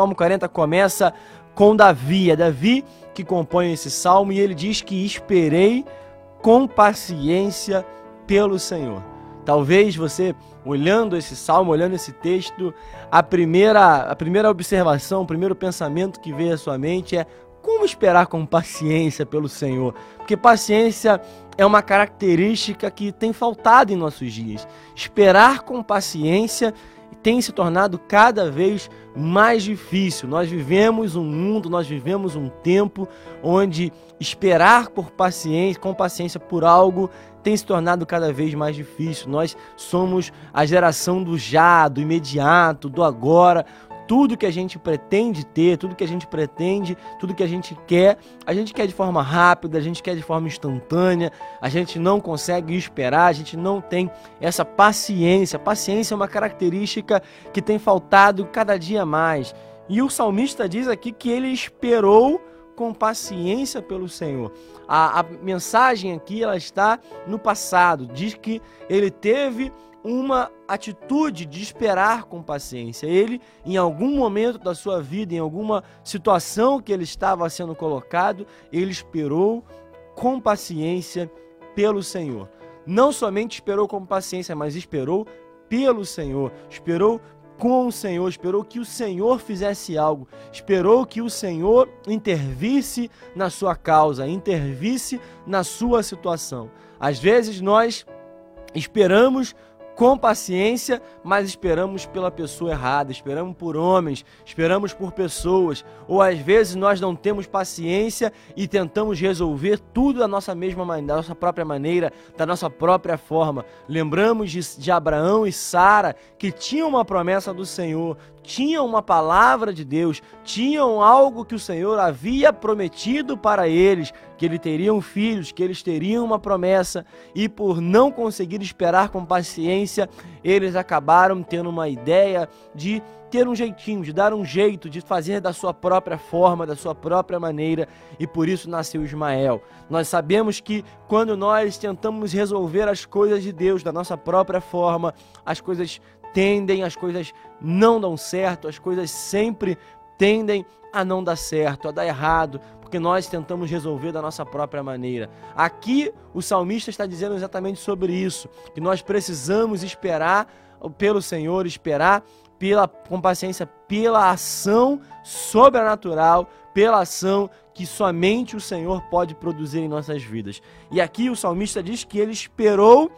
Salmo 40 começa com Davi. É Davi que compõe esse salmo e ele diz que esperei com paciência pelo Senhor. Talvez você, olhando esse salmo, olhando esse texto, a primeira, a primeira observação, o primeiro pensamento que veio à sua mente é como esperar com paciência pelo Senhor? Porque paciência é uma característica que tem faltado em nossos dias. Esperar com paciência tem se tornado cada vez mais difícil. Nós vivemos um mundo, nós vivemos um tempo onde esperar por paciência, com paciência por algo tem se tornado cada vez mais difícil. Nós somos a geração do já, do imediato, do agora tudo que a gente pretende ter, tudo que a gente pretende, tudo que a gente quer, a gente quer de forma rápida, a gente quer de forma instantânea, a gente não consegue esperar, a gente não tem essa paciência. Paciência é uma característica que tem faltado cada dia mais. E o salmista diz aqui que ele esperou com paciência pelo Senhor. A, a mensagem aqui ela está no passado, diz que ele teve uma atitude de esperar com paciência. Ele, em algum momento da sua vida, em alguma situação que ele estava sendo colocado, ele esperou com paciência pelo Senhor. Não somente esperou com paciência, mas esperou pelo Senhor, esperou com o Senhor, esperou que o Senhor fizesse algo, esperou que o Senhor intervisse na sua causa, intervisse na sua situação. Às vezes nós esperamos com paciência, mas esperamos pela pessoa errada, esperamos por homens, esperamos por pessoas, ou às vezes nós não temos paciência e tentamos resolver tudo da nossa mesma maneira, da nossa própria maneira, da nossa própria forma. Lembramos de, de Abraão e Sara que tinham uma promessa do Senhor, tinham uma palavra de Deus, tinham algo que o Senhor havia prometido para eles, que eles teriam filhos, que eles teriam uma promessa, e por não conseguir esperar com paciência, eles acabaram tendo uma ideia de ter um jeitinho, de dar um jeito, de fazer da sua própria forma, da sua própria maneira, e por isso nasceu Ismael. Nós sabemos que quando nós tentamos resolver as coisas de Deus da nossa própria forma, as coisas tendem, as coisas não dão certo, as coisas sempre tendem a não dar certo, a dar errado, porque nós tentamos resolver da nossa própria maneira. Aqui o salmista está dizendo exatamente sobre isso, que nós precisamos esperar pelo Senhor, esperar pela com paciência pela ação sobrenatural, pela ação que somente o Senhor pode produzir em nossas vidas. E aqui o salmista diz que ele esperou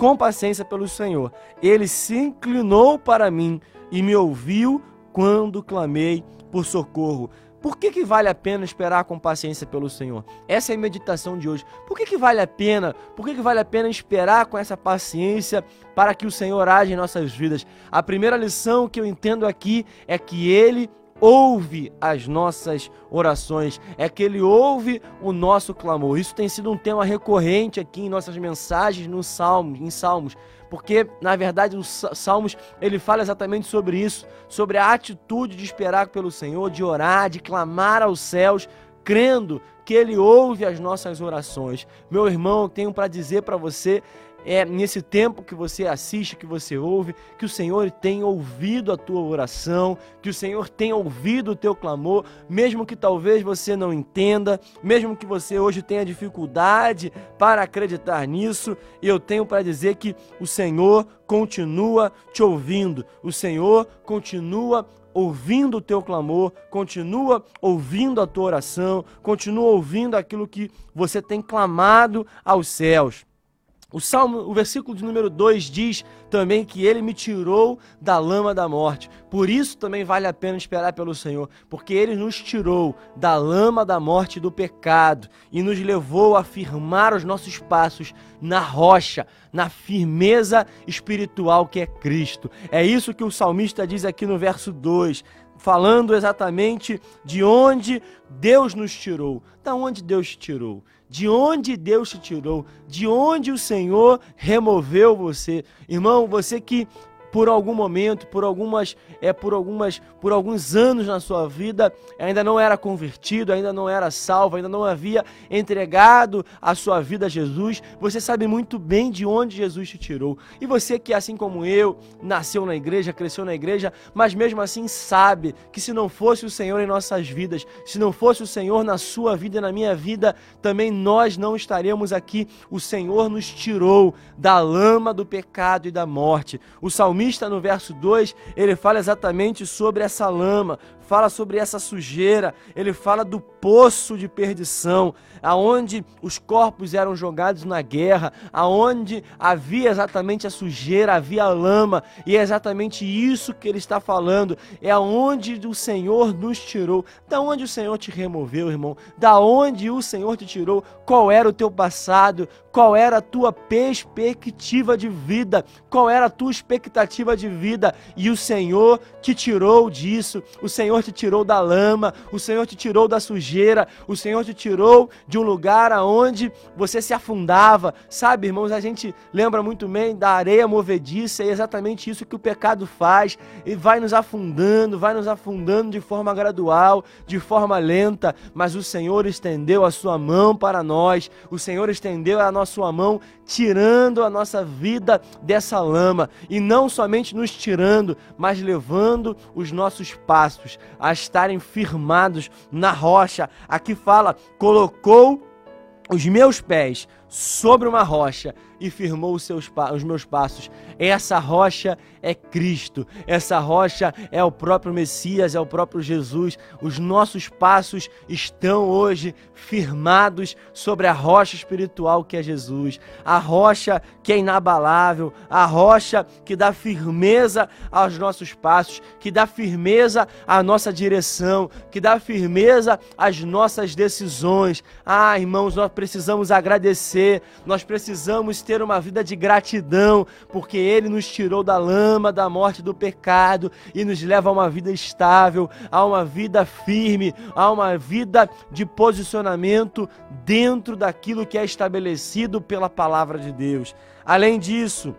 com paciência pelo Senhor. Ele se inclinou para mim e me ouviu quando clamei por socorro. Por que, que vale a pena esperar com paciência pelo Senhor? Essa é a meditação de hoje. Por que, que vale a pena? Por que, que vale a pena esperar com essa paciência para que o Senhor age em nossas vidas? A primeira lição que eu entendo aqui é que Ele ouve as nossas orações, é que Ele ouve o nosso clamor. Isso tem sido um tema recorrente aqui em nossas mensagens no Salmos, em Salmos, porque na verdade os Salmos ele fala exatamente sobre isso, sobre a atitude de esperar pelo Senhor, de orar, de clamar aos céus, crendo que Ele ouve as nossas orações. Meu irmão, tenho para dizer para você é nesse tempo que você assiste, que você ouve, que o Senhor tem ouvido a tua oração, que o Senhor tem ouvido o teu clamor, mesmo que talvez você não entenda, mesmo que você hoje tenha dificuldade para acreditar nisso, eu tenho para dizer que o Senhor continua te ouvindo, o Senhor continua ouvindo o teu clamor, continua ouvindo a tua oração, continua ouvindo aquilo que você tem clamado aos céus. O Salmo, o versículo de número 2 diz também que ele me tirou da lama da morte. Por isso também vale a pena esperar pelo Senhor, porque ele nos tirou da lama da morte do pecado e nos levou a firmar os nossos passos na rocha, na firmeza espiritual que é Cristo. É isso que o salmista diz aqui no verso 2 falando exatamente de onde Deus nos tirou. Da onde Deus te tirou? De onde Deus te tirou? De onde o Senhor removeu você? Irmão, você que por algum momento, por algumas, é, por algumas, por alguns anos na sua vida, ainda não era convertido, ainda não era salvo, ainda não havia entregado a sua vida a Jesus, você sabe muito bem de onde Jesus te tirou. E você que assim como eu, nasceu na igreja, cresceu na igreja, mas mesmo assim sabe que se não fosse o Senhor em nossas vidas, se não fosse o Senhor na sua vida e na minha vida, também nós não estaremos aqui. O Senhor nos tirou da lama do pecado e da morte. O salmista no verso 2, ele fala exatamente sobre essa lama, fala sobre essa sujeira, ele fala do poço de perdição, aonde os corpos eram jogados na guerra, aonde havia exatamente a sujeira, havia a lama, e é exatamente isso que ele está falando, é aonde o Senhor nos tirou. Da onde o Senhor te removeu, irmão? Da onde o Senhor te tirou? Qual era o teu passado? Qual era a tua perspectiva de vida? Qual era a tua expectativa de vida? E o Senhor te tirou disso. O Senhor te tirou da lama, o Senhor te tirou da sujeira, o Senhor te tirou de um lugar aonde você se afundava. Sabe, irmãos, a gente lembra muito bem da areia movediça, é exatamente isso que o pecado faz. E vai nos afundando, vai nos afundando de forma gradual, de forma lenta, mas o Senhor estendeu a sua mão para nós. O Senhor estendeu a nossa sua mão, tirando a nossa vida dessa lama e não somente nos tirando, mas levando os nossos passos a estarem firmados na rocha. Aqui fala: colocou os meus pés sobre uma rocha e firmou os, seus, os meus passos. Essa rocha é Cristo, essa rocha é o próprio Messias, é o próprio Jesus. Os nossos passos estão hoje firmados sobre a rocha espiritual que é Jesus, a rocha que é inabalável, a rocha que dá firmeza aos nossos passos, que dá firmeza à nossa direção, que dá firmeza às nossas decisões. Ah, irmãos, nós precisamos agradecer, nós precisamos ter uma vida de gratidão, porque Ele nos tirou da lama, da morte, do pecado e nos leva a uma vida estável, a uma vida firme, a uma vida de posicionamento dentro daquilo que é estabelecido pela palavra de Deus. Além disso,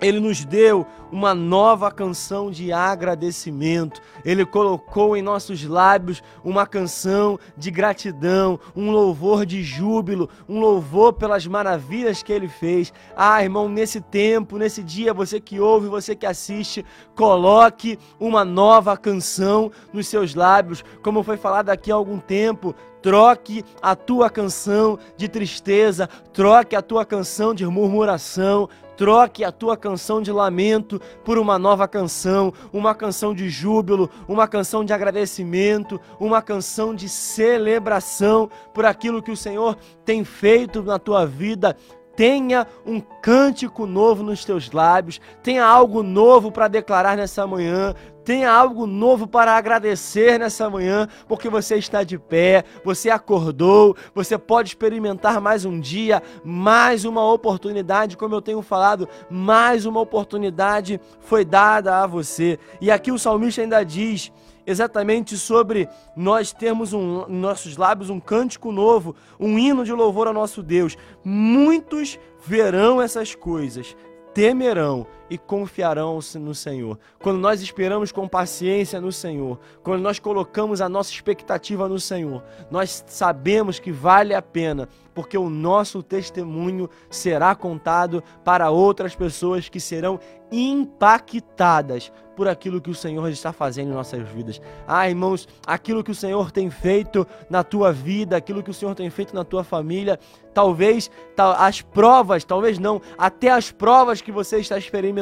ele nos deu uma nova canção de agradecimento. Ele colocou em nossos lábios uma canção de gratidão, um louvor de júbilo, um louvor pelas maravilhas que ele fez. Ah, irmão, nesse tempo, nesse dia, você que ouve, você que assiste, coloque uma nova canção nos seus lábios, como foi falado aqui há algum tempo. Troque a tua canção de tristeza, troque a tua canção de murmuração, Troque a tua canção de lamento por uma nova canção, uma canção de júbilo, uma canção de agradecimento, uma canção de celebração por aquilo que o Senhor tem feito na tua vida. Tenha um cântico novo nos teus lábios, tenha algo novo para declarar nessa manhã, tenha algo novo para agradecer nessa manhã, porque você está de pé, você acordou, você pode experimentar mais um dia, mais uma oportunidade, como eu tenho falado, mais uma oportunidade foi dada a você. E aqui o salmista ainda diz: exatamente sobre nós termos um, em nossos lábios um cântico novo, um hino de louvor ao nosso Deus. Muitos verão essas coisas, temerão e confiarão no Senhor. Quando nós esperamos com paciência no Senhor, quando nós colocamos a nossa expectativa no Senhor, nós sabemos que vale a pena, porque o nosso testemunho será contado para outras pessoas que serão impactadas por aquilo que o Senhor está fazendo em nossas vidas. Ah, irmãos, aquilo que o Senhor tem feito na tua vida, aquilo que o Senhor tem feito na tua família, talvez as provas, talvez não, até as provas que você está experimentando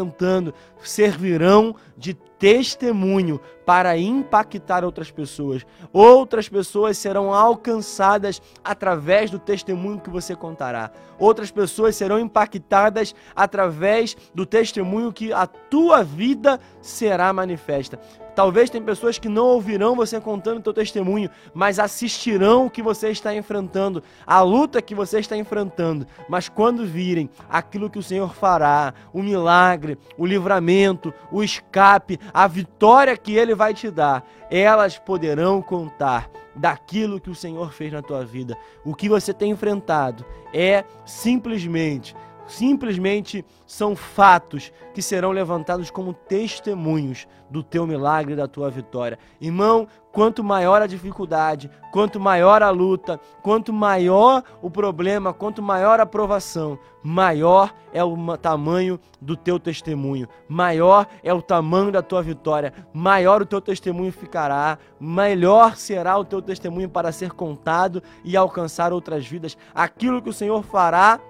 servirão de testemunho para impactar outras pessoas. Outras pessoas serão alcançadas através do testemunho que você contará. Outras pessoas serão impactadas através do testemunho que a tua vida será manifesta. Talvez tem pessoas que não ouvirão você contando o teu testemunho, mas assistirão o que você está enfrentando, a luta que você está enfrentando. Mas quando virem aquilo que o Senhor fará, o milagre, o livramento, o escape, a vitória que Ele vai te dar, elas poderão contar daquilo que o Senhor fez na tua vida. O que você tem enfrentado é simplesmente simplesmente são fatos que serão levantados como testemunhos do teu milagre da tua vitória. Irmão, quanto maior a dificuldade, quanto maior a luta, quanto maior o problema, quanto maior a provação, maior é o tamanho do teu testemunho, maior é o tamanho da tua vitória, maior o teu testemunho ficará, melhor será o teu testemunho para ser contado e alcançar outras vidas. Aquilo que o Senhor fará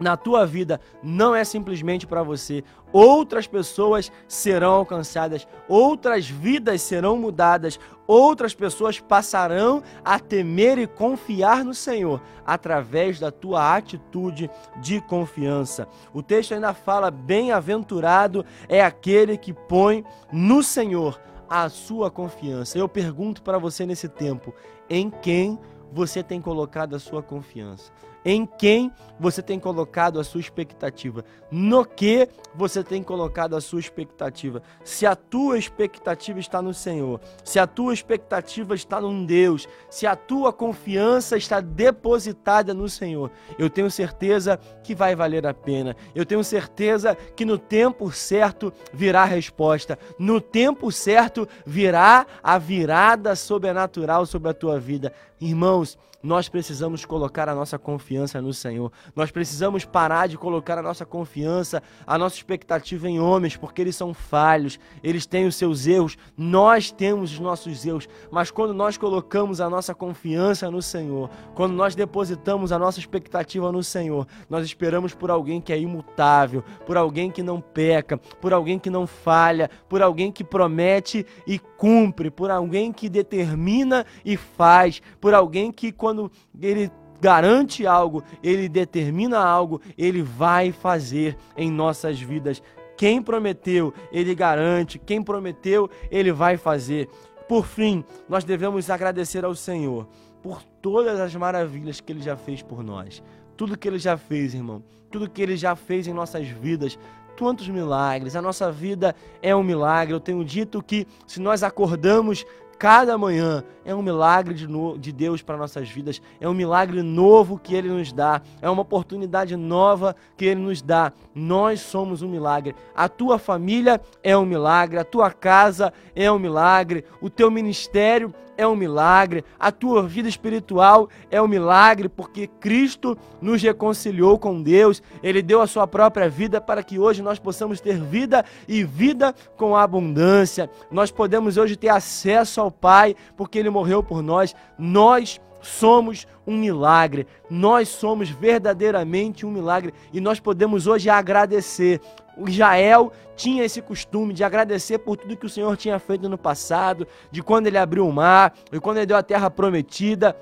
na tua vida não é simplesmente para você. Outras pessoas serão alcançadas, outras vidas serão mudadas, outras pessoas passarão a temer e confiar no Senhor através da tua atitude de confiança. O texto ainda fala: bem-aventurado é aquele que põe no Senhor a sua confiança. Eu pergunto para você nesse tempo: em quem você tem colocado a sua confiança? Em quem você tem colocado a sua expectativa? No que você tem colocado a sua expectativa? Se a tua expectativa está no Senhor, se a tua expectativa está num Deus, se a tua confiança está depositada no Senhor, eu tenho certeza que vai valer a pena. Eu tenho certeza que no tempo certo virá a resposta. No tempo certo virá a virada sobrenatural sobre a tua vida. Irmãos, nós precisamos colocar a nossa confiança no Senhor. Nós precisamos parar de colocar a nossa confiança, a nossa expectativa em homens, porque eles são falhos, eles têm os seus erros, nós temos os nossos erros. Mas quando nós colocamos a nossa confiança no Senhor, quando nós depositamos a nossa expectativa no Senhor, nós esperamos por alguém que é imutável, por alguém que não peca, por alguém que não falha, por alguém que promete e cumpre, por alguém que determina e faz, por alguém que quando quando ele garante algo, ele determina algo, ele vai fazer em nossas vidas. Quem prometeu, ele garante. Quem prometeu, ele vai fazer. Por fim, nós devemos agradecer ao Senhor por todas as maravilhas que ele já fez por nós. Tudo que ele já fez, irmão. Tudo que ele já fez em nossas vidas quantos milagres. A nossa vida é um milagre. Eu tenho dito que se nós acordamos cada manhã é um milagre de, no, de Deus para nossas vidas, é um milagre novo que Ele nos dá, é uma oportunidade nova que Ele nos dá. Nós somos um milagre. A tua família é um milagre, a tua casa é um milagre, o teu ministério é um milagre, a tua vida espiritual é um milagre, porque Cristo nos reconciliou com Deus, Ele deu a sua própria vida para que hoje nós possamos ter vida e vida com abundância. Nós podemos hoje ter acesso ao Pai, porque Ele morreu por nós. Nós somos um milagre. Nós somos verdadeiramente um milagre e nós podemos hoje agradecer. O Israel tinha esse costume de agradecer por tudo que o Senhor tinha feito no passado, de quando ele abriu o mar, de quando ele deu a terra prometida,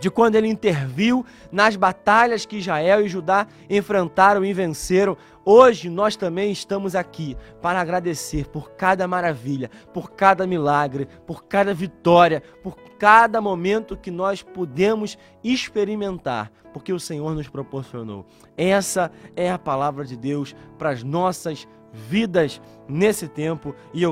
de quando ele interviu nas batalhas que Israel e Judá enfrentaram e venceram. Hoje nós também estamos aqui para agradecer por cada maravilha, por cada milagre, por cada vitória, por cada momento que nós pudemos experimentar, porque o Senhor nos proporcionou. Essa é a palavra de Deus para as nossas vidas nesse tempo e eu